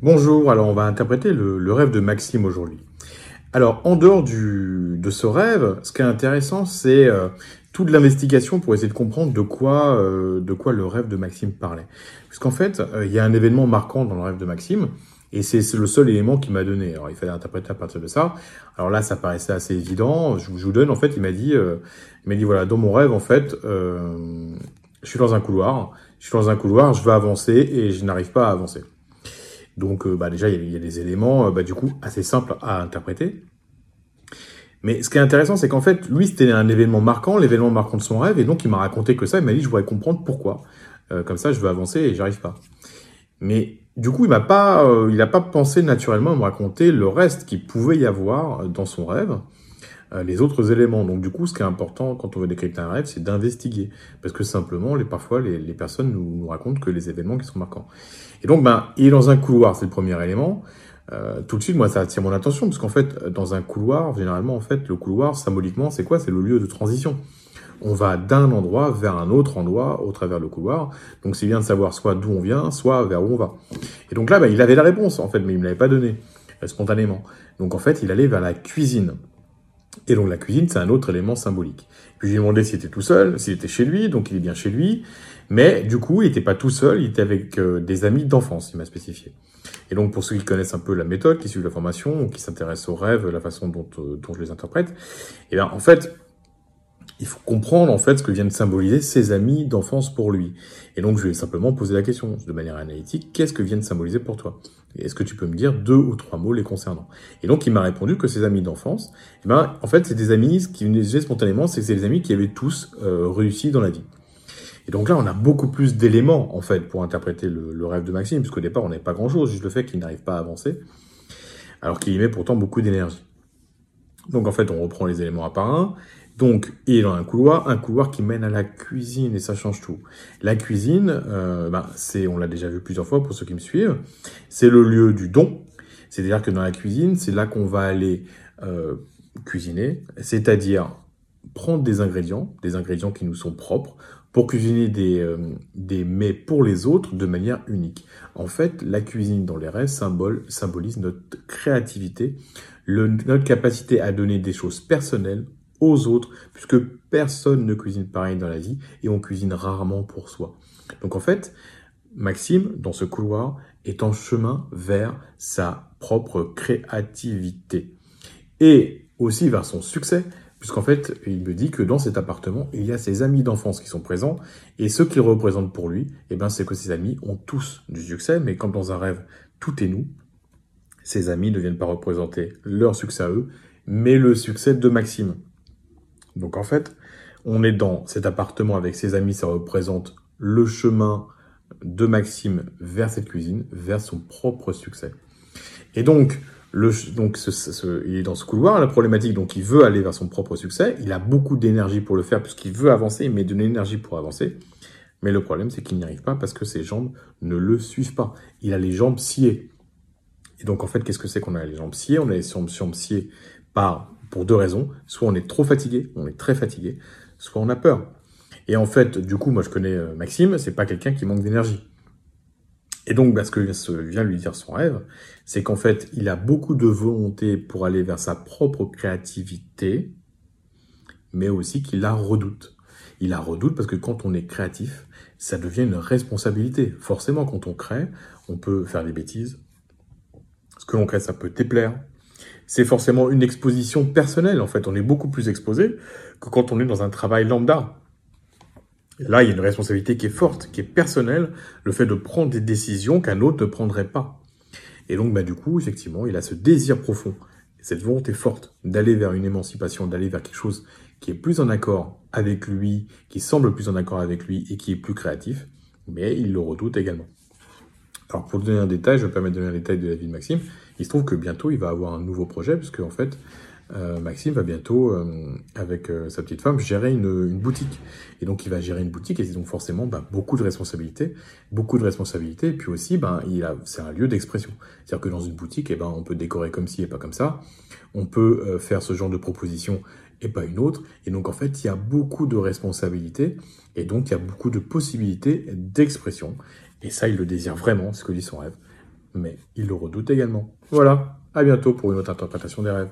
Bonjour, alors on va interpréter le, rêve de Maxime aujourd'hui. Alors, en dehors du, de ce rêve, ce qui est intéressant, c'est euh, toute l'investigation pour essayer de comprendre de quoi, euh, de quoi le rêve de Maxime parlait. Puisqu'en fait, euh, il y a un événement marquant dans le rêve de Maxime, et c'est le seul élément qu'il m'a donné. Alors, il fallait interpréter à partir de ça. Alors là, ça paraissait assez évident. Je, vous donne, en fait, il m'a dit, il m'a dit, voilà, dans mon rêve, en fait, je suis dans un couloir, je suis dans un couloir, je veux avancer et je n'arrive pas à avancer. Donc euh, bah, déjà, il y, a des éléments euh, bah, du coup assez simples à interpréter. Mais ce qui est intéressant, c'est qu'en fait, lui, c'était un événement marquant, l'événement marquant de son rêve, et donc il m'a raconté que ça, il m'a dit, je voudrais comprendre pourquoi. Euh, comme ça, je veux avancer et j'arrive pas. Mais du coup, il m'a pas, il n'a pas pensé naturellement à me raconter le reste qu'il pouvait y avoir dans son rêve. Euh, les autres éléments. Donc du coup, ce qui est important quand on veut décrypter un rêve, c'est d'investiguer. Parce que simplement, les, parfois, les, les personnes nous, racontent que les événements qui sont marquants. Et donc, ben, il est dans un couloir, c'est le premier élément. Euh, tout de suite, moi, ça attire mon attention, parce qu'en fait, dans un couloir, généralement, en fait, le couloir, symboliquement, c'est quoi? C'est le lieu de transition. On va d'un endroit vers un autre endroit au travers le couloir. Donc, c'est bien de savoir soit d'où on vient, soit vers où on va. Et donc là, ben, il avait la réponse, en fait, mais il me l'avait pas donnée euh, spontanément. Donc, en fait, il allait vers la cuisine. Et donc la cuisine, c'est un autre élément symbolique. Puis j'ai demandé s'il était tout seul, s'il était chez lui, donc il est bien chez lui. Mais du coup, il n'était pas tout seul, il était avec euh, des amis d'enfance, il m'a spécifié. Et donc pour ceux qui connaissent un peu la méthode, qui suivent la formation, ou qui s'intéressent aux rêves, la façon dont, euh, je les interprète, et eh bien en fait, il faut comprendre en fait ce que viennent symboliser ses amis d'enfance pour lui. Et donc je vais simplement poser la question de manière analytique, qu'est-ce que viennent symboliser pour toi? Est-ce que tu peux me dire deux ou trois mots les concernant? Et donc il m'a répondu que ses amis d'enfance, eh ben en fait c'est des amis qui venaient spontanément, c'est des amis qui avaient tous euh, réussi dans la vie. Et donc là, on a beaucoup plus d'éléments, en fait, pour interpréter le, le rêve de Maxime, puisqu'au départ, on n'avait pas grand-chose, juste le fait qu'il n'arrive pas à avancer, alors qu'il y met pourtant beaucoup d'énergie. Donc en fait, on reprend les éléments un par un, donc, il est dans un couloir, un couloir qui mène à la cuisine et ça change tout. La cuisine, ben, c'est, on l'a déjà vu plusieurs fois pour ceux qui me suivent, c'est le lieu du don. C'est-à-dire que dans la cuisine, c'est là qu'on va aller euh, cuisiner, c'est-à-dire prendre des ingrédients, des ingrédients qui nous sont propres, pour cuisiner des, euh, des mets pour les autres de manière unique. En fait, la cuisine dans les rêves symbole, symbolise notre créativité, notre capacité à donner des choses personnelles aux autres, puisque personne ne cuisine pareil dans la vie et on cuisine rarement pour soi. Donc en fait, Maxime, dans ce couloir, est en chemin vers sa propre créativité et aussi vers son succès, puisqu'en fait, il me dit que dans cet appartement, il y a ses amis d'enfance qui sont présents et ce qu'il représente pour lui, eh ben, c'est que ses amis ont tous du succès, mais comme dans un rêve, tout est nous. Ses amis ne viennent pas représenter leur succès à eux, mais le succès de Maxime. Donc en fait, on est dans cet appartement avec ses amis, ça représente le chemin de Maxime vers cette cuisine, vers son propre succès. Et donc, il est dans ce couloir, la problématique, donc il veut aller vers son propre succès, il a beaucoup d'énergie pour le faire puisqu'il veut avancer, il met de l'énergie pour avancer, mais le problème c'est qu'il n'y arrive pas parce que ses jambes ne le suivent pas. Il a les jambes sciées. Et donc en fait, qu'est-ce que c'est qu'on a les jambes sciées? On a les jambes sciées par pour deux raisons. Soit on est trop fatigué, on est très fatigué, soit on a peur. Et en fait, du coup, moi je connais euh, Maxime, c'est pas quelqu'un qui manque d'énergie. Et donc, bah, ce que vient lui dire son rêve, c'est qu'en fait, il a beaucoup de volonté pour aller vers sa propre créativité, mais aussi qu'il la redoute. Il la redoute parce que quand on est créatif, ça devient une responsabilité. Forcément, quand on crée, on peut faire des bêtises. Ce que l'on crée, ça peut déplaire, c'est forcément une exposition personnelle. En fait, on est beaucoup plus exposé que quand on est dans un travail lambda. Là, il y a une responsabilité qui est forte, qui est personnelle, le fait de prendre des décisions qu'un autre ne prendrait pas. Et donc, bah, du coup, effectivement, il a ce désir profond, cette volonté forte d'aller vers une émancipation, d'aller vers quelque chose qui est plus en accord avec lui, qui semble plus en accord avec lui et qui est plus créatif, mais il le redoute également. Alors pour donner un détail, je vais permettre de donner un détail de la vie de Maxime. Il se trouve que bientôt il va avoir un nouveau projet, puisque en fait, euh, Maxime va bientôt, euh, avec euh, sa petite femme, gérer une, boutique. Et donc il va gérer une boutique, et donc forcément bah, beaucoup de responsabilités, beaucoup de responsabilités, et puis aussi, bah, c'est un lieu d'expression. C'est-à-dire que dans une boutique, eh ben, on peut décorer comme ci et pas comme ça. On peut faire ce genre de proposition et pas une autre. Et donc en fait, il y a beaucoup de responsabilités, et donc il y a beaucoup de possibilités d'expression. Et ça, il le désire vraiment, ce que dit son rêve. mais il le redoute également. Voilà, à bientôt pour une autre interprétation des rêves.